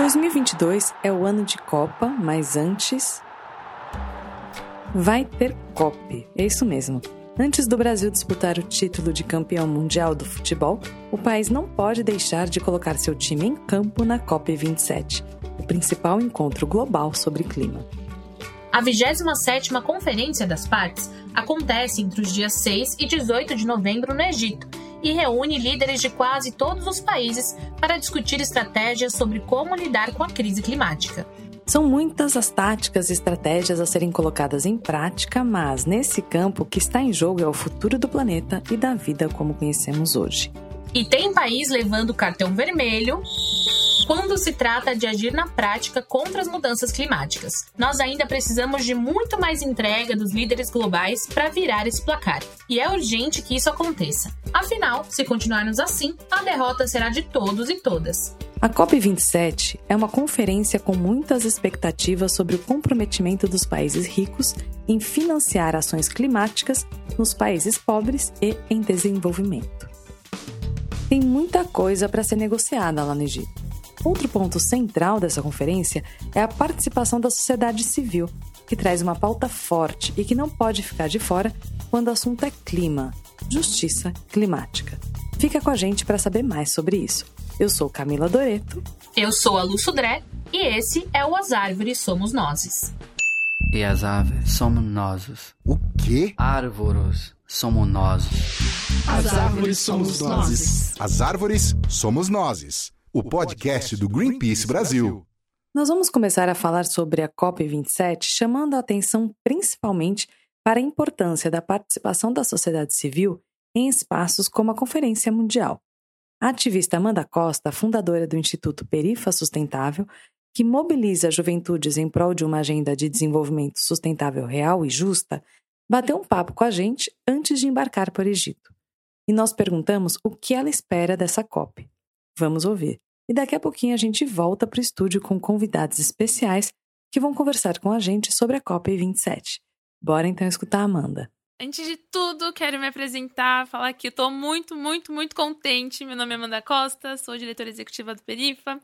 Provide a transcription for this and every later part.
2022 é o ano de Copa, mas antes. Vai ter COP, é isso mesmo. Antes do Brasil disputar o título de campeão mundial do futebol, o país não pode deixar de colocar seu time em campo na COP27, o principal encontro global sobre clima. A 27ª Conferência das Partes acontece entre os dias 6 e 18 de novembro no Egito e reúne líderes de quase todos os países para discutir estratégias sobre como lidar com a crise climática. São muitas as táticas e estratégias a serem colocadas em prática, mas nesse campo o que está em jogo é o futuro do planeta e da vida como conhecemos hoje. E tem país levando cartão vermelho quando se trata de agir na prática contra as mudanças climáticas. Nós ainda precisamos de muito mais entrega dos líderes globais para virar esse placar. E é urgente que isso aconteça. Afinal, se continuarmos assim, a derrota será de todos e todas. A COP27 é uma conferência com muitas expectativas sobre o comprometimento dos países ricos em financiar ações climáticas nos países pobres e em desenvolvimento. Tem muita coisa para ser negociada lá no Egito. Outro ponto central dessa conferência é a participação da sociedade civil, que traz uma pauta forte e que não pode ficar de fora quando o assunto é clima, justiça climática. Fica com a gente para saber mais sobre isso. Eu sou Camila Doreto. Eu sou a Lu Sudré e esse é o As Árvores Somos Nozes. E as árvores somos nós. O quê? Árvores somos nós. As árvores somos nós. As árvores somos nós o podcast do Greenpeace Brasil. Nós vamos começar a falar sobre a COP27, chamando a atenção principalmente para a importância da participação da sociedade civil em espaços como a Conferência Mundial. A ativista Amanda Costa, fundadora do Instituto Perifa Sustentável, que mobiliza juventudes em prol de uma agenda de desenvolvimento sustentável real e justa, bateu um papo com a gente antes de embarcar o Egito. E nós perguntamos o que ela espera dessa COP. Vamos ouvir. E daqui a pouquinho a gente volta para o estúdio com convidados especiais que vão conversar com a gente sobre a COP27. Bora então escutar a Amanda. Antes de tudo, quero me apresentar, falar que tô muito, muito, muito contente. Meu nome é Amanda Costa, sou diretora executiva do Perifa.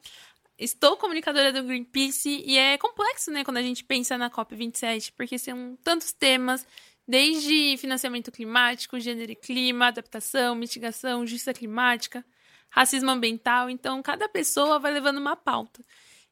Estou comunicadora do Greenpeace e é complexo, né, quando a gente pensa na COP27, porque são tantos temas, desde financiamento climático, gênero e clima, adaptação, mitigação, justiça climática, racismo ambiental, então cada pessoa vai levando uma pauta.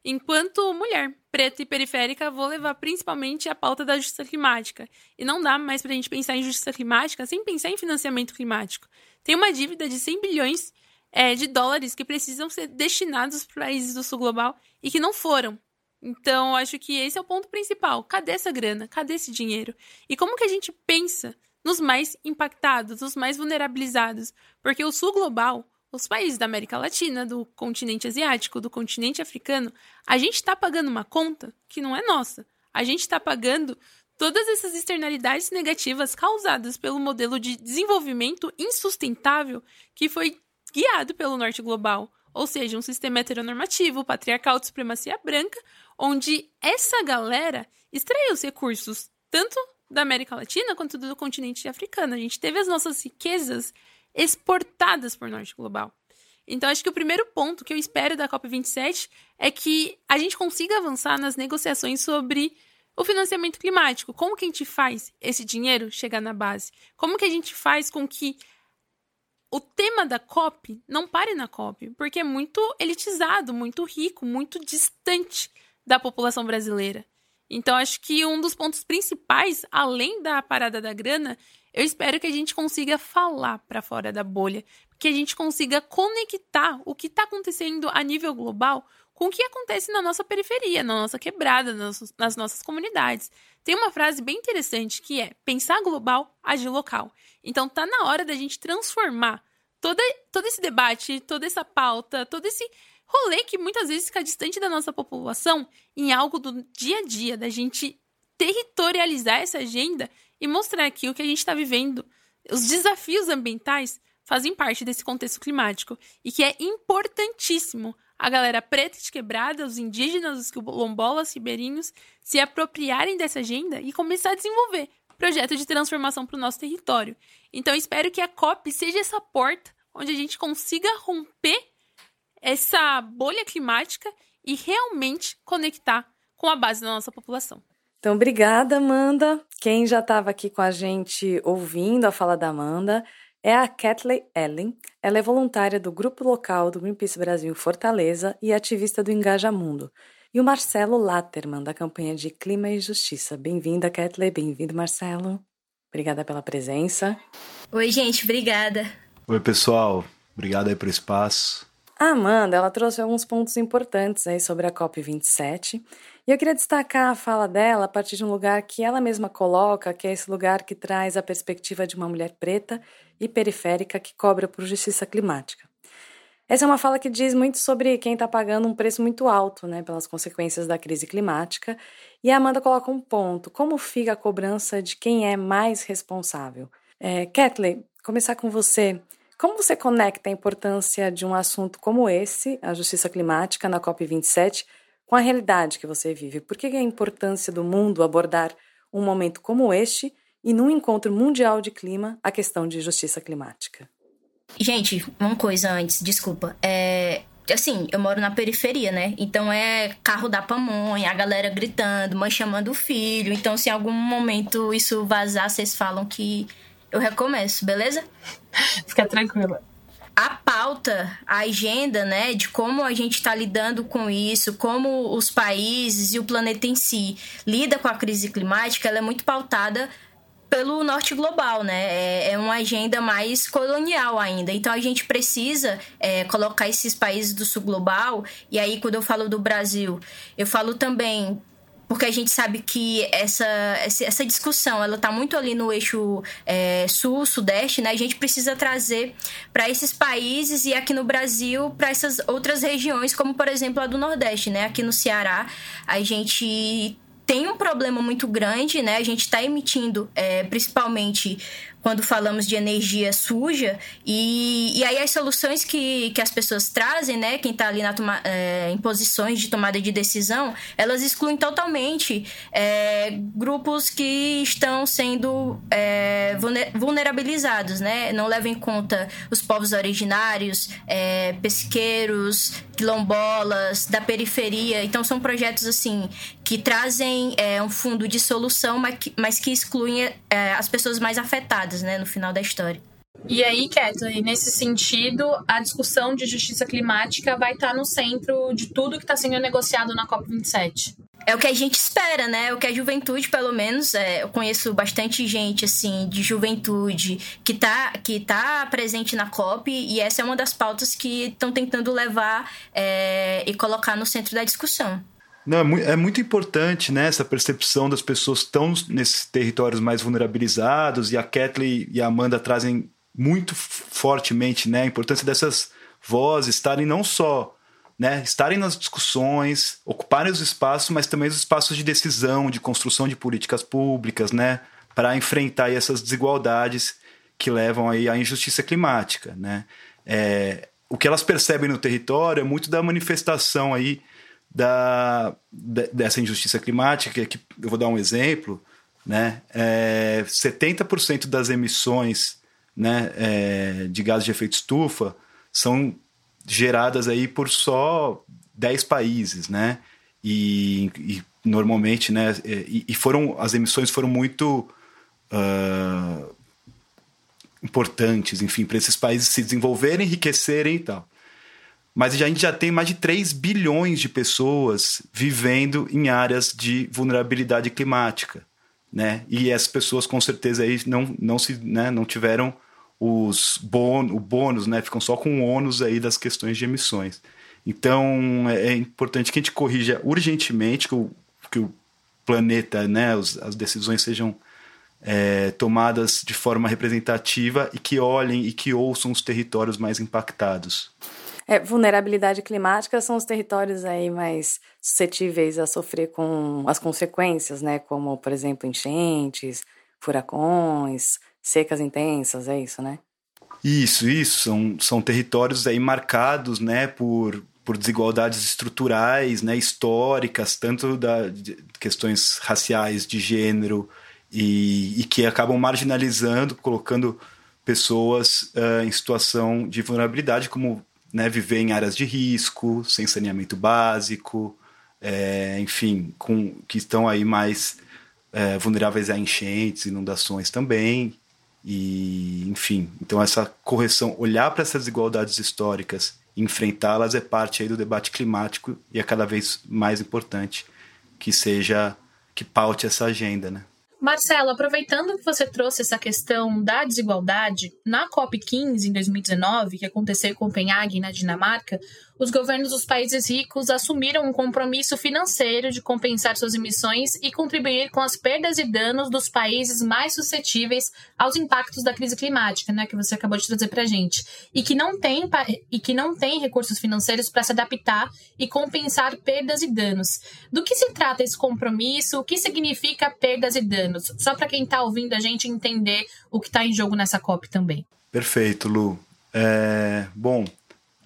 Enquanto mulher preta e periférica, vou levar principalmente a pauta da justiça climática. E não dá mais para a gente pensar em justiça climática sem pensar em financiamento climático. Tem uma dívida de 100 bilhões é, de dólares que precisam ser destinados para países do sul global e que não foram. Então, acho que esse é o ponto principal. Cadê essa grana? Cadê esse dinheiro? E como que a gente pensa nos mais impactados, nos mais vulnerabilizados? Porque o sul global os países da América Latina, do continente asiático, do continente africano, a gente está pagando uma conta que não é nossa. A gente está pagando todas essas externalidades negativas causadas pelo modelo de desenvolvimento insustentável que foi guiado pelo norte global, ou seja, um sistema heteronormativo, patriarcal de supremacia branca, onde essa galera extraiu os recursos tanto da América Latina quanto do continente africano. A gente teve as nossas riquezas exportadas por norte global. Então, acho que o primeiro ponto que eu espero da COP27 é que a gente consiga avançar nas negociações sobre o financiamento climático. Como que a gente faz esse dinheiro chegar na base? Como que a gente faz com que o tema da COP não pare na COP? Porque é muito elitizado, muito rico, muito distante da população brasileira. Então, acho que um dos pontos principais, além da parada da grana, eu espero que a gente consiga falar para fora da bolha, que a gente consiga conectar o que está acontecendo a nível global com o que acontece na nossa periferia, na nossa quebrada, nas, nossas comunidades. Tem uma frase bem interessante que é: pensar global, agir local. Então tá na hora da gente transformar todo, todo esse debate, toda essa pauta, todo esse rolê que muitas vezes fica distante da nossa população em algo do dia a dia, da gente territorializar essa agenda e mostrar que o que a gente está vivendo, os desafios ambientais, fazem parte desse contexto climático e que é importantíssimo a galera preta de quebrada, os indígenas, os quilombolas, ribeirinhos, se apropriarem dessa agenda e começar a desenvolver projetos de transformação para o nosso território. Então, espero que a COP seja essa porta onde a gente consiga romper essa bolha climática e realmente conectar com a base da nossa população. Então, obrigada, Amanda. Quem já estava aqui com a gente ouvindo a fala da Amanda é a Kathleen Ellen. Ela é voluntária do grupo local do Greenpeace Brasil Fortaleza e ativista do Engaja Mundo. E o Marcelo Latterman, da campanha de Clima e Justiça. Bem-vinda, Kathleen. Bem-vindo, Marcelo. Obrigada pela presença. Oi, gente. Obrigada. Oi, pessoal. Obrigado aí pelo espaço. A Amanda, ela trouxe alguns pontos importantes aí sobre a COP27. E eu queria destacar a fala dela a partir de um lugar que ela mesma coloca, que é esse lugar que traz a perspectiva de uma mulher preta e periférica que cobra por justiça climática. Essa é uma fala que diz muito sobre quem está pagando um preço muito alto né, pelas consequências da crise climática. E a Amanda coloca um ponto: como fica a cobrança de quem é mais responsável? É, Kathleen, começar com você. Como você conecta a importância de um assunto como esse, a justiça climática, na COP27, com a realidade que você vive? Por que é a importância do mundo abordar um momento como este e, num encontro mundial de clima, a questão de justiça climática? Gente, uma coisa antes, desculpa. É, assim, eu moro na periferia, né? Então é carro da pamonha, a galera gritando, mãe chamando o filho. Então, se em algum momento isso vazar, vocês falam que eu recomeço, beleza? Fica tranquila. A pauta, a agenda, né, de como a gente está lidando com isso, como os países e o planeta em si lida com a crise climática, ela é muito pautada pelo norte global, né? É, é, uma agenda mais colonial ainda. Então a gente precisa é, colocar esses países do sul global. E aí, quando eu falo do Brasil, eu falo também porque a gente sabe que essa, essa discussão ela está muito ali no eixo é, sul, sudeste, né? A gente precisa trazer para esses países e aqui no Brasil para essas outras regiões, como por exemplo a do Nordeste, né? Aqui no Ceará, a gente tem um problema muito grande, né? A gente está emitindo, é, principalmente quando falamos de energia suja, e, e aí as soluções que, que as pessoas trazem, né? Quem está ali na toma, é, em posições de tomada de decisão, elas excluem totalmente é, grupos que estão sendo é, vulnerabilizados, né? Não levam em conta os povos originários, é, pesqueiros, quilombolas, da periferia. Então são projetos assim que trazem é, um fundo de solução, mas que, mas que excluem é, as pessoas mais afetadas, né, no final da história. E aí, Kathleen, nesse sentido, a discussão de justiça climática vai estar no centro de tudo que está sendo negociado na COP27. É o que a gente espera, né? É o que a juventude, pelo menos, é, eu conheço bastante gente, assim, de juventude que tá, que tá presente na COP e essa é uma das pautas que estão tentando levar é, e colocar no centro da discussão. Não, é, muito, é muito importante né, essa percepção das pessoas que estão nesses territórios mais vulnerabilizados, e a Kathleen e a Amanda trazem muito fortemente né, a importância dessas vozes estarem não só né, estarem nas discussões, ocuparem os espaços, mas também os espaços de decisão, de construção de políticas públicas, né, para enfrentar essas desigualdades que levam aí à injustiça climática. Né. É, o que elas percebem no território é muito da manifestação aí da, dessa injustiça climática, que eu vou dar um exemplo, né? É, 70% das emissões né, é, de gases de efeito estufa são geradas aí por só 10 países, né? E, e normalmente, né? E, e, foram as emissões foram muito uh, importantes, enfim, para esses países se desenvolverem, enriquecerem e tal. Mas a gente já tem mais de 3 bilhões de pessoas vivendo em áreas de vulnerabilidade climática. Né? E essas pessoas com certeza aí não, não, se, né, não tiveram os bon, o bônus, né? ficam só com o ônus aí das questões de emissões. Então é, é importante que a gente corrija urgentemente que o, que o planeta, né, os, as decisões sejam é, tomadas de forma representativa e que olhem e que ouçam os territórios mais impactados. É, vulnerabilidade climática são os territórios aí mais suscetíveis a sofrer com as consequências, né? Como, por exemplo, enchentes, furacões, secas intensas, é isso, né? Isso, isso. São, são territórios aí marcados, né, por, por desigualdades estruturais, né, históricas, tanto da de questões raciais, de gênero, e, e que acabam marginalizando, colocando pessoas uh, em situação de vulnerabilidade, como né, viver em áreas de risco, sem saneamento básico, é, enfim, com, que estão aí mais é, vulneráveis a enchentes, inundações também. E, enfim, então essa correção, olhar para essas desigualdades históricas enfrentá-las é parte aí do debate climático e é cada vez mais importante que seja, que paute essa agenda, né? Marcelo, aproveitando que você trouxe essa questão da desigualdade, na COP15 em 2019, que aconteceu em Copenhague, na Dinamarca, os governos dos países ricos assumiram um compromisso financeiro de compensar suas emissões e contribuir com as perdas e danos dos países mais suscetíveis aos impactos da crise climática, né, que você acabou de trazer para gente, e que não tem e que não tem recursos financeiros para se adaptar e compensar perdas e danos. Do que se trata esse compromisso? O que significa perdas e danos? Só para quem está ouvindo a gente entender o que está em jogo nessa COP também. Perfeito, Lu. É, bom,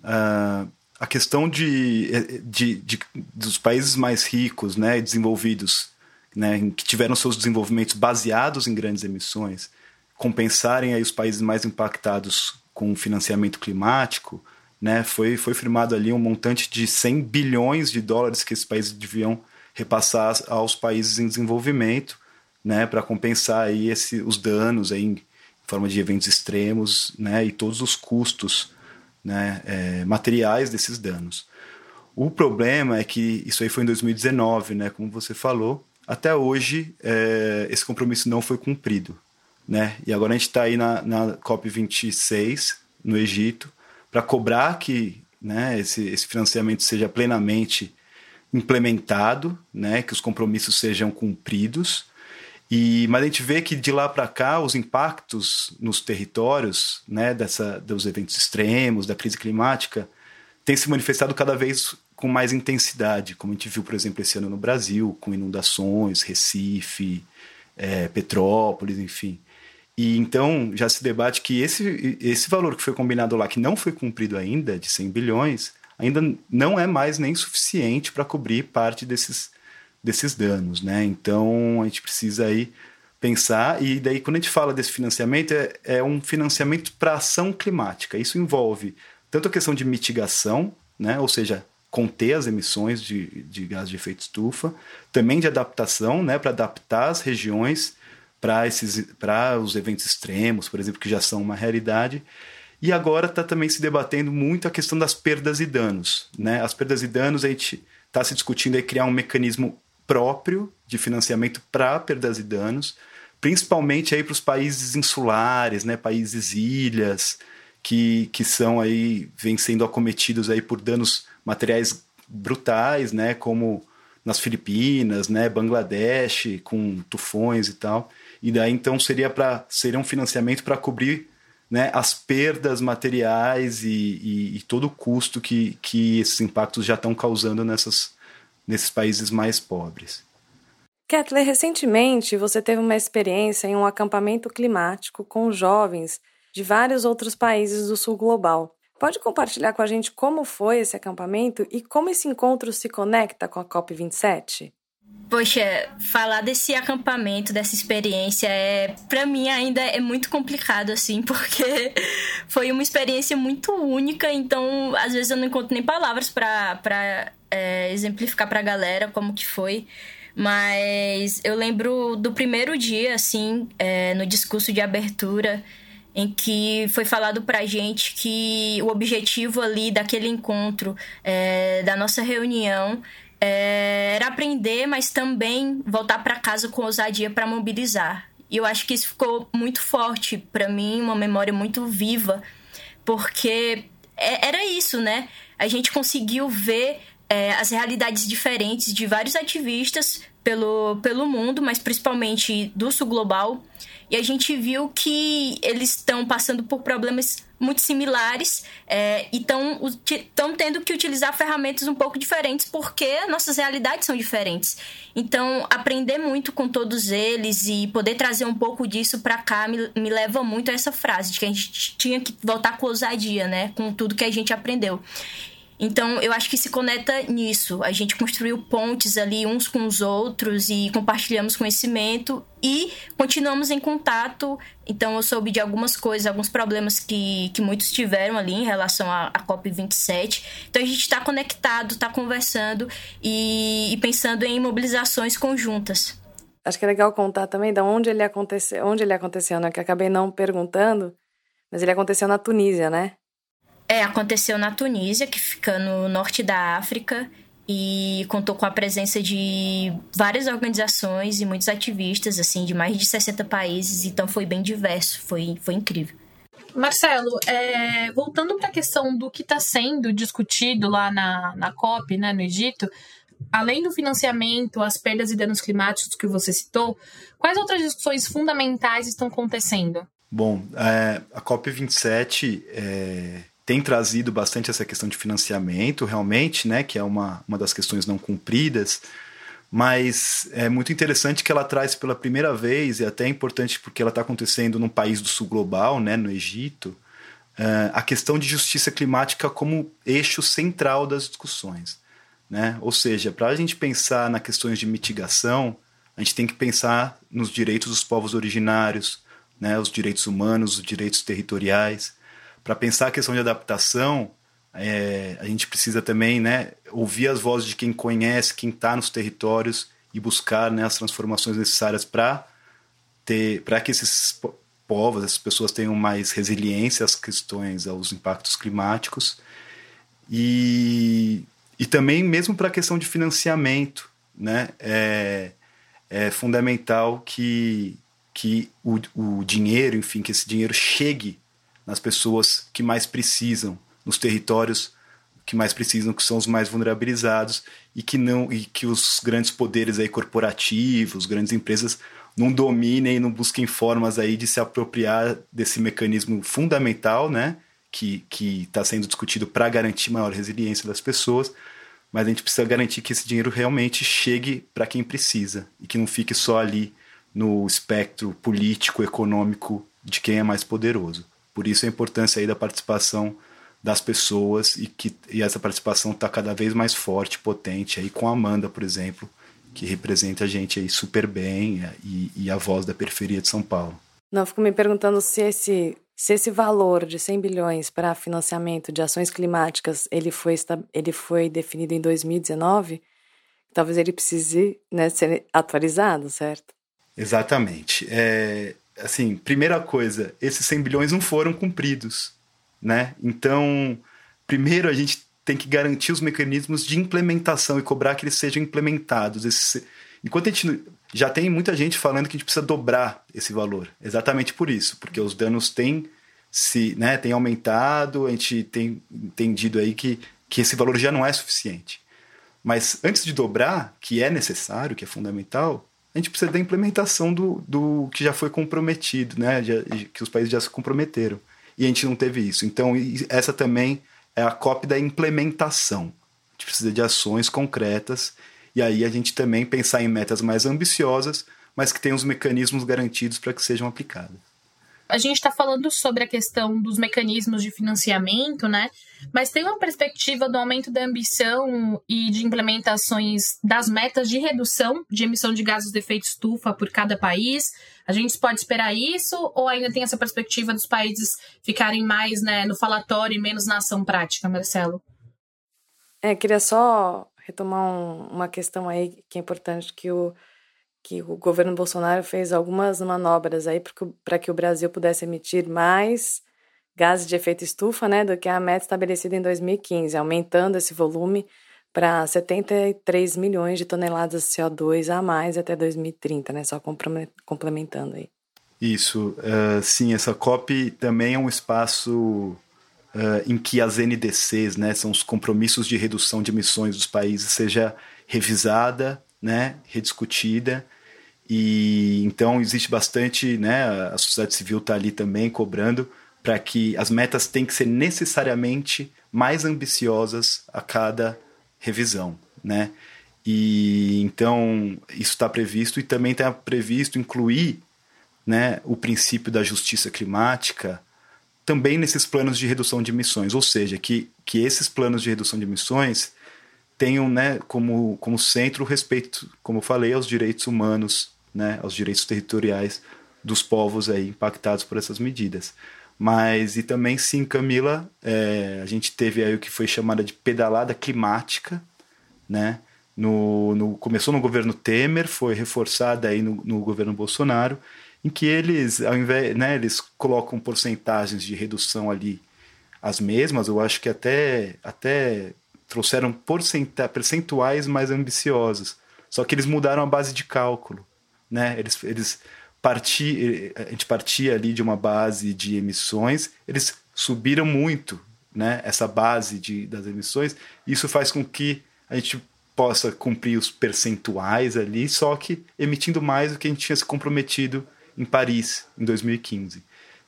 uh a questão de, de, de, dos países mais ricos, né, desenvolvidos, né, que tiveram seus desenvolvimentos baseados em grandes emissões, compensarem aí os países mais impactados com financiamento climático, né, foi, foi firmado ali um montante de 100 bilhões de dólares que esses países deviam repassar aos países em desenvolvimento, né, para compensar aí esse, os danos aí em forma de eventos extremos, né, e todos os custos né, é, materiais desses danos. O problema é que isso aí foi em 2019, né, como você falou. Até hoje, é, esse compromisso não foi cumprido. Né? E agora a gente está aí na, na COP26, no Egito, para cobrar que né, esse, esse financiamento seja plenamente implementado, né, que os compromissos sejam cumpridos e, mas a gente vê que de lá para cá os impactos nos territórios, né, dessa, dos eventos extremos, da crise climática, têm se manifestado cada vez com mais intensidade, como a gente viu, por exemplo, esse ano no Brasil, com inundações, Recife, é, Petrópolis, enfim. E então já se debate que esse, esse valor que foi combinado lá, que não foi cumprido ainda, de 100 bilhões, ainda não é mais nem suficiente para cobrir parte desses desses danos, né? Então a gente precisa aí pensar e daí quando a gente fala desse financiamento é, é um financiamento para ação climática. Isso envolve tanto a questão de mitigação, né? Ou seja, conter as emissões de, de gás de efeito estufa, também de adaptação, né? Para adaptar as regiões para esses para os eventos extremos, por exemplo, que já são uma realidade. E agora está também se debatendo muito a questão das perdas e danos. Né? As perdas e danos, a gente está se discutindo aí criar um mecanismo próprio de financiamento para perdas e danos, principalmente aí para os países insulares, né, países ilhas, que, que são aí, vêm sendo acometidos aí por danos materiais brutais, né, como nas Filipinas, né, Bangladesh, com tufões e tal. E daí então seria para seria um financiamento para cobrir né, as perdas materiais e, e, e, todo o custo que, que esses impactos já estão causando nessas, nesses países mais pobres. Kettler, recentemente você teve uma experiência em um acampamento climático com jovens de vários outros países do sul global. Pode compartilhar com a gente como foi esse acampamento e como esse encontro se conecta com a COP27? Poxa, falar desse acampamento, dessa experiência, é para mim ainda é muito complicado, assim, porque foi uma experiência muito única, então às vezes eu não encontro nem palavras para é, exemplificar pra galera como que foi. Mas eu lembro do primeiro dia, assim, é, no discurso de abertura, em que foi falado pra gente que o objetivo ali daquele encontro, é, da nossa reunião, é, era aprender, mas também voltar para casa com ousadia para mobilizar. E eu acho que isso ficou muito forte para mim, uma memória muito viva, porque é, era isso, né? A gente conseguiu ver é, as realidades diferentes de vários ativistas pelo, pelo mundo, mas principalmente do sul global. E a gente viu que eles estão passando por problemas muito similares é, e estão tendo que utilizar ferramentas um pouco diferentes porque nossas realidades são diferentes. Então, aprender muito com todos eles e poder trazer um pouco disso para cá me, me leva muito a essa frase de que a gente tinha que voltar com ousadia, né? Com tudo que a gente aprendeu. Então, eu acho que se conecta nisso. A gente construiu pontes ali uns com os outros e compartilhamos conhecimento e continuamos em contato. Então, eu soube de algumas coisas, alguns problemas que, que muitos tiveram ali em relação à, à COP27. Então, a gente está conectado, está conversando e, e pensando em mobilizações conjuntas. Acho que é legal contar também de onde ele aconteceu, onde ele aconteceu, né? Que acabei não perguntando, mas ele aconteceu na Tunísia, né? É, aconteceu na Tunísia, que fica no norte da África, e contou com a presença de várias organizações e muitos ativistas, assim, de mais de 60 países, então foi bem diverso, foi, foi incrível. Marcelo, é, voltando para a questão do que está sendo discutido lá na, na COP, né, no Egito, além do financiamento, as perdas e danos climáticos que você citou, quais outras discussões fundamentais estão acontecendo? Bom, é, a COP27 é, tem trazido bastante essa questão de financiamento, realmente, né, que é uma, uma das questões não cumpridas, mas é muito interessante que ela traz pela primeira vez, e até é importante porque ela está acontecendo num país do sul global, né, no Egito, uh, a questão de justiça climática como eixo central das discussões. Né? Ou seja, para a gente pensar nas questões de mitigação, a gente tem que pensar nos direitos dos povos originários, né, os direitos humanos, os direitos territoriais, para pensar a questão de adaptação, é, a gente precisa também né, ouvir as vozes de quem conhece, quem está nos territórios e buscar né, as transformações necessárias para ter para que esses povos, essas pessoas tenham mais resiliência às questões, aos impactos climáticos. E, e também mesmo para a questão de financiamento, né, é, é fundamental que, que o, o dinheiro, enfim, que esse dinheiro chegue nas pessoas que mais precisam, nos territórios que mais precisam, que são os mais vulnerabilizados e que não e que os grandes poderes aí corporativos, grandes empresas não dominem e não busquem formas aí de se apropriar desse mecanismo fundamental, né, que que está sendo discutido para garantir maior resiliência das pessoas, mas a gente precisa garantir que esse dinheiro realmente chegue para quem precisa e que não fique só ali no espectro político, econômico de quem é mais poderoso. Por isso a importância aí da participação das pessoas e que e essa participação está cada vez mais forte, potente aí com a Amanda, por exemplo, que representa a gente aí super bem e, e a voz da periferia de São Paulo. Não, fico me perguntando se esse se esse valor de 100 bilhões para financiamento de ações climáticas ele foi ele foi definido em 2019, talvez ele precise né, ser atualizado, certo? Exatamente. É, assim, primeira coisa, esses 100 bilhões não foram cumpridos, né? Então, primeiro a gente tem que garantir os mecanismos de implementação e cobrar que eles sejam implementados. Esse, enquanto a gente já tem muita gente falando que a gente precisa dobrar esse valor, exatamente por isso, porque os danos têm se, né, têm aumentado, a gente tem entendido aí que, que esse valor já não é suficiente. Mas antes de dobrar, que é necessário, que é fundamental, a gente precisa da implementação do, do que já foi comprometido, né? Já, que os países já se comprometeram. E a gente não teve isso. Então, essa também é a cópia da implementação. A gente precisa de ações concretas e aí a gente também pensar em metas mais ambiciosas, mas que tenham os mecanismos garantidos para que sejam aplicadas a gente está falando sobre a questão dos mecanismos de financiamento, né? Mas tem uma perspectiva do aumento da ambição e de implementações das metas de redução de emissão de gases de efeito estufa por cada país. A gente pode esperar isso ou ainda tem essa perspectiva dos países ficarem mais né, no falatório e menos na ação prática, Marcelo? É, queria só retomar um, uma questão aí que é importante que o que o governo Bolsonaro fez algumas manobras aí para que o Brasil pudesse emitir mais gases de efeito estufa, né, do que a meta estabelecida em 2015, aumentando esse volume para 73 milhões de toneladas de CO2 a mais até 2030, né, só complementando aí. Isso, uh, sim, essa COP também é um espaço uh, em que as NDCs, né, são os compromissos de redução de emissões dos países, seja revisada né, rediscutida. E então existe bastante, né, a sociedade civil está ali também cobrando para que as metas têm que ser necessariamente mais ambiciosas a cada revisão, né? E então isso está previsto e também está previsto incluir, né, o princípio da justiça climática também nesses planos de redução de emissões, ou seja, que, que esses planos de redução de emissões tenham né, como, como centro o respeito, como eu falei, aos direitos humanos, né, aos direitos territoriais dos povos aí impactados por essas medidas. Mas, e também sim, Camila, é, a gente teve aí o que foi chamada de pedalada climática, né? No, no, começou no governo Temer, foi reforçada aí no, no governo Bolsonaro, em que eles, ao invés, né, eles colocam porcentagens de redução ali as mesmas, eu acho que até, até trouxeram percentuais mais ambiciosos. Só que eles mudaram a base de cálculo. Né? Eles, eles parti, a gente partia ali de uma base de emissões, eles subiram muito né, essa base de, das emissões. Isso faz com que a gente possa cumprir os percentuais ali, só que emitindo mais do que a gente tinha se comprometido em Paris, em 2015.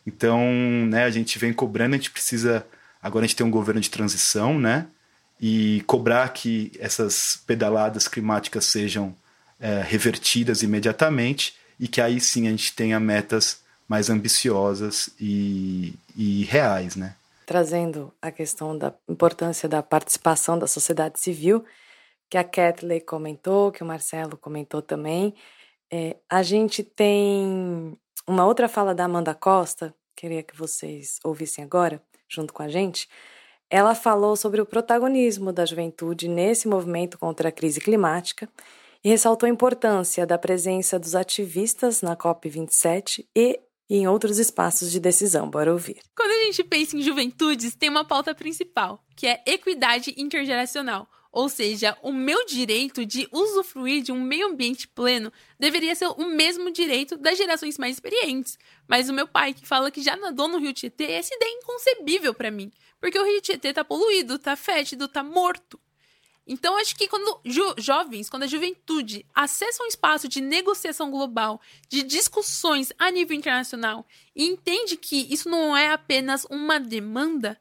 Então, né, a gente vem cobrando, a gente precisa. Agora a gente tem um governo de transição, né? E cobrar que essas pedaladas climáticas sejam é, revertidas imediatamente e que aí sim a gente tenha metas mais ambiciosas e, e reais, né? Trazendo a questão da importância da participação da sociedade civil, que a Kathleen comentou, que o Marcelo comentou também, é, a gente tem uma outra fala da Amanda Costa, queria que vocês ouvissem agora, junto com a gente. Ela falou sobre o protagonismo da juventude nesse movimento contra a crise climática e ressaltou a importância da presença dos ativistas na COP27 e em outros espaços de decisão. Bora ouvir. Quando a gente pensa em juventudes, tem uma pauta principal, que é equidade intergeracional ou seja, o meu direito de usufruir de um meio ambiente pleno deveria ser o mesmo direito das gerações mais experientes. Mas o meu pai, que fala que já nadou no Rio Tietê, essa ideia é inconcebível para mim. Porque o Rio Tietê tá poluído, tá fétido, tá morto. Então, acho que quando jo jovens, quando a juventude acessa um espaço de negociação global, de discussões a nível internacional, e entende que isso não é apenas uma demanda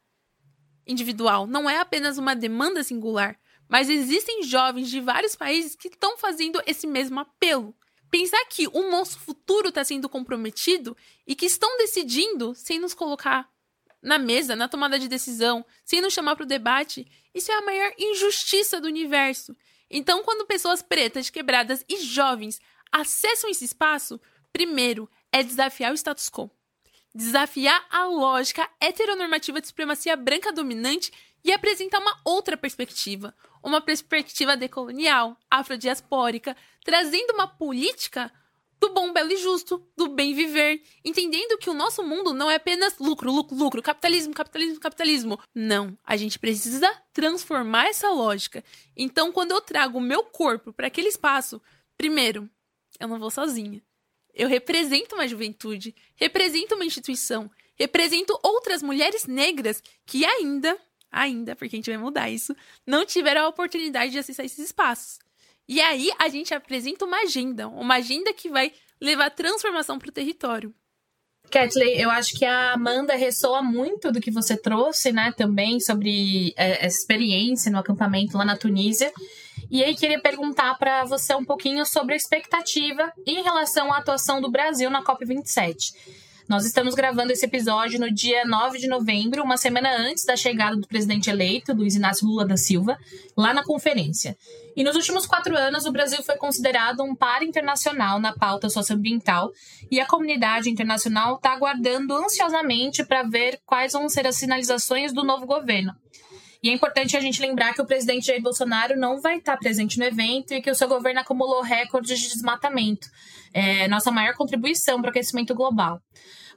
individual, não é apenas uma demanda singular, mas existem jovens de vários países que estão fazendo esse mesmo apelo. Pensar que o nosso futuro está sendo comprometido e que estão decidindo sem nos colocar na mesa, na tomada de decisão, sem nos chamar para o debate, isso é a maior injustiça do universo. Então, quando pessoas pretas, quebradas e jovens acessam esse espaço, primeiro é desafiar o status quo. Desafiar a lógica heteronormativa de supremacia branca dominante e apresentar uma outra perspectiva, uma perspectiva decolonial, afrodiaspórica, trazendo uma política do bom, belo e justo, do bem viver, entendendo que o nosso mundo não é apenas lucro, lucro, lucro, capitalismo, capitalismo, capitalismo. Não, a gente precisa transformar essa lógica. Então, quando eu trago o meu corpo para aquele espaço, primeiro, eu não vou sozinha. Eu represento uma juventude, represento uma instituição, represento outras mulheres negras que ainda ainda, porque a gente vai mudar isso, não tiveram a oportunidade de acessar esses espaços. E aí a gente apresenta uma agenda, uma agenda que vai levar transformação para o território. Kathleen, eu acho que a Amanda ressoa muito do que você trouxe, né, também sobre é, essa experiência no acampamento lá na Tunísia. E aí queria perguntar para você um pouquinho sobre a expectativa em relação à atuação do Brasil na COP27. Nós estamos gravando esse episódio no dia 9 de novembro, uma semana antes da chegada do presidente eleito, Luiz Inácio Lula da Silva, lá na conferência. E nos últimos quatro anos, o Brasil foi considerado um par internacional na pauta socioambiental e a comunidade internacional está aguardando ansiosamente para ver quais vão ser as sinalizações do novo governo. E é importante a gente lembrar que o presidente Jair Bolsonaro não vai estar presente no evento e que o seu governo acumulou recordes de desmatamento. É nossa maior contribuição para o aquecimento global.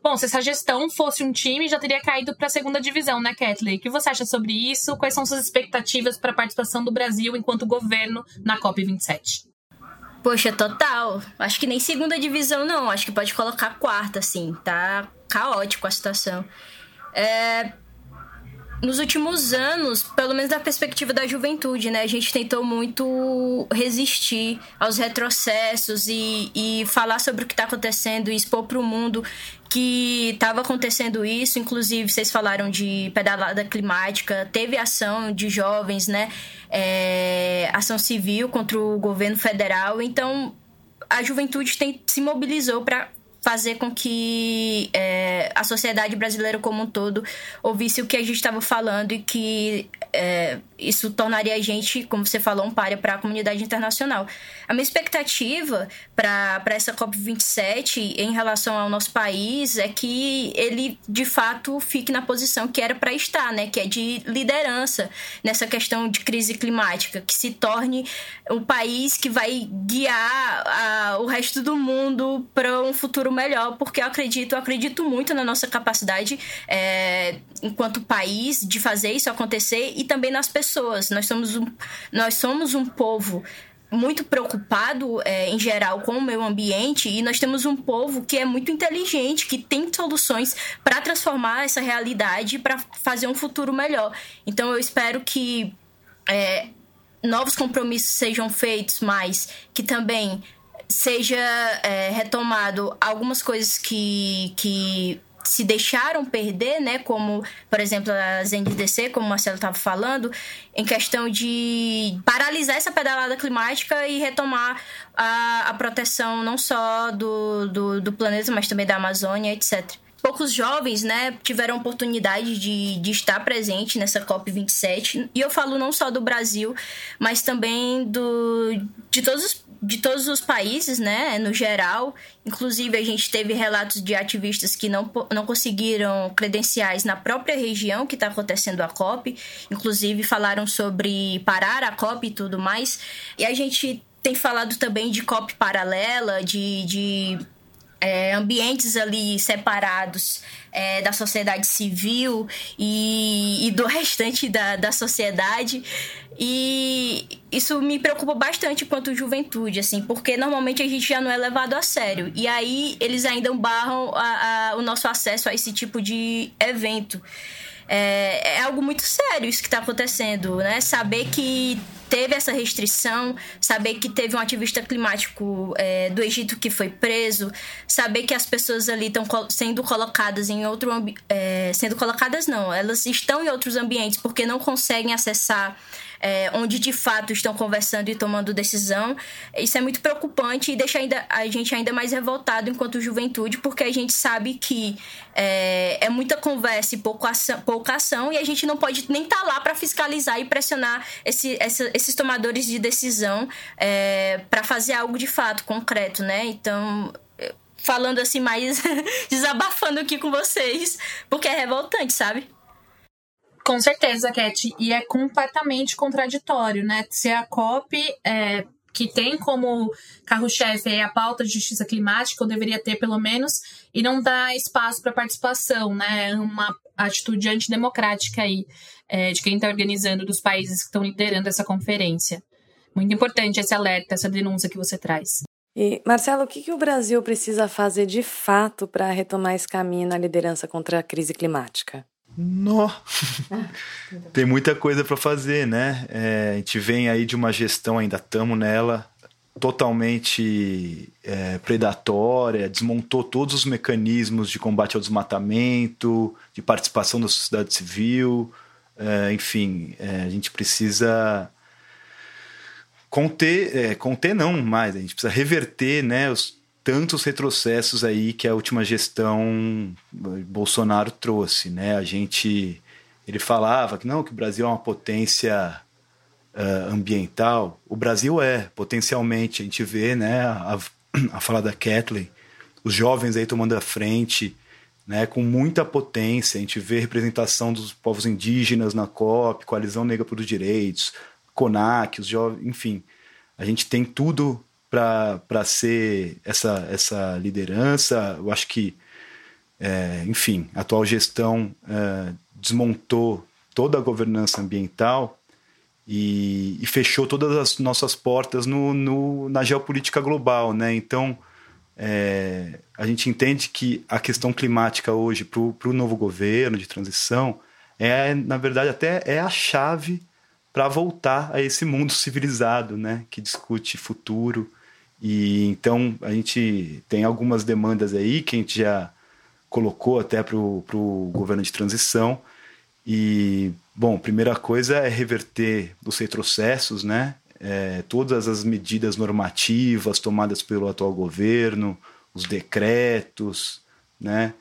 Bom, se essa gestão fosse um time, já teria caído para a segunda divisão, né, Kathleen? O que você acha sobre isso? Quais são suas expectativas para a participação do Brasil enquanto governo na COP27? Poxa, total. Acho que nem segunda divisão, não. Acho que pode colocar quarta, assim. Tá caótico a situação. É, nos últimos anos, pelo menos da perspectiva da juventude, né, a gente tentou muito resistir aos retrocessos e, e falar sobre o que está acontecendo e expor para o mundo que estava acontecendo isso. Inclusive, vocês falaram de pedalada climática, teve ação de jovens, né, é, ação civil contra o governo federal. Então, a juventude tem, se mobilizou para fazer com que é, a sociedade brasileira como um todo ouvisse o que a gente estava falando e que é, isso tornaria a gente, como você falou, um páreo para a comunidade internacional. A minha expectativa para essa COP27 em relação ao nosso país é que ele, de fato, fique na posição que era para estar, né? que é de liderança nessa questão de crise climática, que se torne um país que vai guiar a, o resto do mundo para um futuro melhor, porque eu acredito, eu acredito muito na nossa capacidade é, enquanto país de fazer isso acontecer e também nas pessoas. Nós somos um, nós somos um povo muito preocupado é, em geral com o meio ambiente e nós temos um povo que é muito inteligente, que tem soluções para transformar essa realidade para fazer um futuro melhor. Então eu espero que é, novos compromissos sejam feitos, mas que também seja é, retomado algumas coisas que, que se deixaram perder, né, como, por exemplo, as NDC, como o Marcelo estava falando, em questão de paralisar essa pedalada climática e retomar a, a proteção não só do, do, do planeta, mas também da Amazônia, etc poucos jovens, né, tiveram oportunidade de, de estar presente nessa COP27. E eu falo não só do Brasil, mas também do, de todos os de todos os países, né, no geral. Inclusive, a gente teve relatos de ativistas que não, não conseguiram credenciais na própria região que está acontecendo a COP. Inclusive, falaram sobre parar a COP e tudo mais. E a gente tem falado também de COP paralela, de, de é, ambientes ali separados é, da sociedade civil e, e do restante da, da sociedade. E isso me preocupa bastante quanto juventude, assim, porque normalmente a gente já não é levado a sério. E aí eles ainda barram a, a, o nosso acesso a esse tipo de evento. É, é algo muito sério isso que está acontecendo, né? Saber que teve essa restrição, saber que teve um ativista climático é, do Egito que foi preso, saber que as pessoas ali estão sendo colocadas em outro é, sendo colocadas não, elas estão em outros ambientes porque não conseguem acessar é, onde de fato estão conversando e tomando decisão. Isso é muito preocupante e deixa ainda, a gente ainda mais revoltado enquanto juventude, porque a gente sabe que é, é muita conversa e pouca ação, pouca ação, e a gente não pode nem estar tá lá para fiscalizar e pressionar esse, essa, esses tomadores de decisão é, para fazer algo de fato concreto, né? Então, falando assim mais desabafando aqui com vocês, porque é revoltante, sabe? Com certeza, Cat. E é completamente contraditório, né? Se a COP é, que tem como carro-chefe a pauta de justiça climática, ou deveria ter pelo menos, e não dá espaço para participação, né? Uma atitude antidemocrática aí é, de quem está organizando, dos países que estão liderando essa conferência. Muito importante esse alerta, essa denúncia que você traz. E, Marcelo, o que, que o Brasil precisa fazer de fato para retomar esse caminho na liderança contra a crise climática? Nó. Tem muita coisa para fazer, né? É, a gente vem aí de uma gestão, ainda estamos nela, totalmente é, predatória, desmontou todos os mecanismos de combate ao desmatamento, de participação da sociedade civil. É, enfim, é, a gente precisa conter, é, conter não mais, a gente precisa reverter né, os tantos retrocessos aí que a última gestão Bolsonaro trouxe, né? A gente ele falava que não, que o Brasil é uma potência uh, ambiental. O Brasil é, potencialmente. A gente vê, né, a, a fala da Kathleen, os jovens aí tomando a frente, né, com muita potência. A gente vê representação dos povos indígenas na COP, Coalizão Negra pelos Direitos, CONAC, os jovens, enfim. A gente tem tudo para ser essa, essa liderança. Eu acho que, é, enfim, a atual gestão é, desmontou toda a governança ambiental e, e, fechou todas as nossas portas no, no na geopolítica global. Né? Então, é, a gente entende que a questão climática hoje para o novo governo de transição é, na verdade, até é a chave para voltar a esse mundo civilizado, né, que discute futuro, e então a gente tem algumas demandas aí que a gente já colocou até para o governo de transição. E, bom, primeira coisa é reverter os retrocessos, né? É, todas as medidas normativas tomadas pelo atual governo, os decretos, né?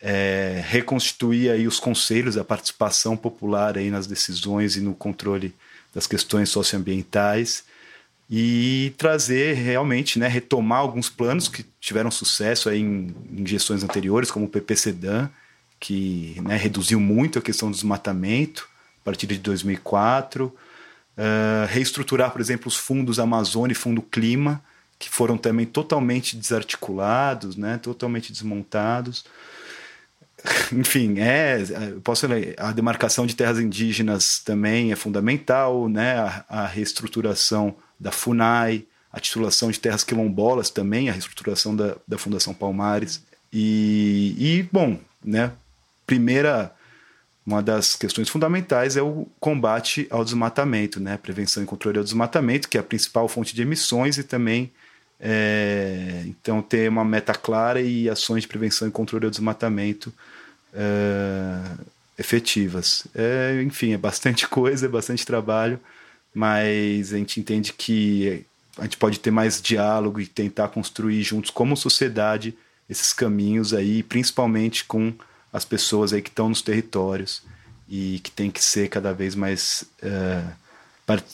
É, reconstituir aí os conselhos, a participação popular aí nas decisões e no controle das questões socioambientais e trazer realmente, né, retomar alguns planos que tiveram sucesso aí em, em gestões anteriores, como o PPCDAN, que né, reduziu muito a questão do desmatamento a partir de 2004, uh, ah, reestruturar, por exemplo, os fundos Amazônia e Fundo Clima, que foram também totalmente desarticulados, né, totalmente desmontados. Enfim, é, posso a demarcação de terras indígenas também é fundamental, né, a, a reestruturação da FUNAI, a titulação de terras quilombolas também, a reestruturação da, da Fundação Palmares. E, e, bom, né, primeira, uma das questões fundamentais é o combate ao desmatamento, né, prevenção e controle ao desmatamento, que é a principal fonte de emissões e também é, então, ter uma meta clara e ações de prevenção e controle do desmatamento é, efetivas. É, enfim, é bastante coisa, é bastante trabalho, mas a gente entende que a gente pode ter mais diálogo e tentar construir juntos, como sociedade, esses caminhos aí, principalmente com as pessoas aí que estão nos territórios e que tem que ser cada vez mais. É,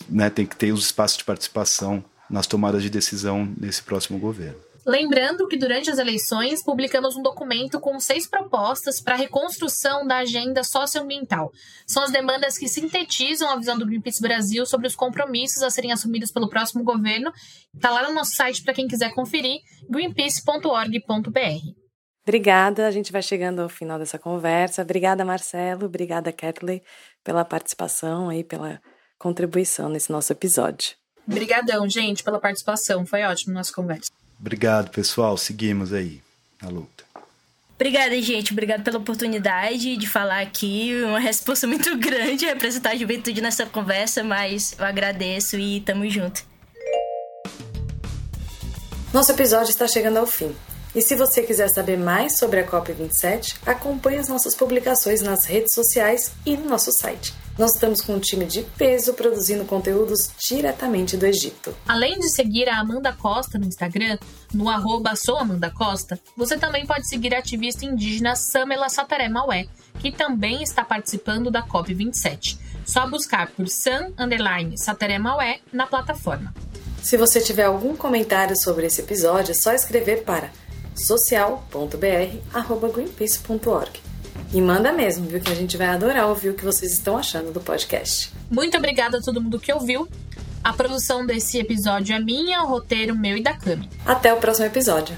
né, tem que ter os espaços de participação nas tomadas de decisão desse próximo governo. Lembrando que durante as eleições publicamos um documento com seis propostas para a reconstrução da agenda socioambiental. São as demandas que sintetizam a visão do Greenpeace Brasil sobre os compromissos a serem assumidos pelo próximo governo. Está lá no nosso site para quem quiser conferir, greenpeace.org.br. Obrigada, a gente vai chegando ao final dessa conversa. Obrigada, Marcelo, obrigada, Kathleen, pela participação e pela contribuição nesse nosso episódio. Obrigadão, gente, pela participação. Foi ótimo nossa conversa. Obrigado, pessoal. Seguimos aí na luta. Obrigada, gente. Obrigada pela oportunidade de falar aqui. Uma resposta muito grande representar a juventude nessa conversa, mas eu agradeço e tamo junto. Nosso episódio está chegando ao fim. E se você quiser saber mais sobre a COP27, acompanhe as nossas publicações nas redes sociais e no nosso site. Nós estamos com um time de peso produzindo conteúdos diretamente do Egito. Além de seguir a Amanda Costa no Instagram, no arroba Costa, você também pode seguir a ativista indígena Samela Sataré Maué, que também está participando da COP27. Só buscar por Sam Sataré Maué na plataforma. Se você tiver algum comentário sobre esse episódio, é só escrever para social.br@greenpeace.org. E manda mesmo, viu? Que a gente vai adorar ouvir o que vocês estão achando do podcast. Muito obrigada a todo mundo que ouviu. A produção desse episódio é minha, o roteiro meu e da Cami. Até o próximo episódio.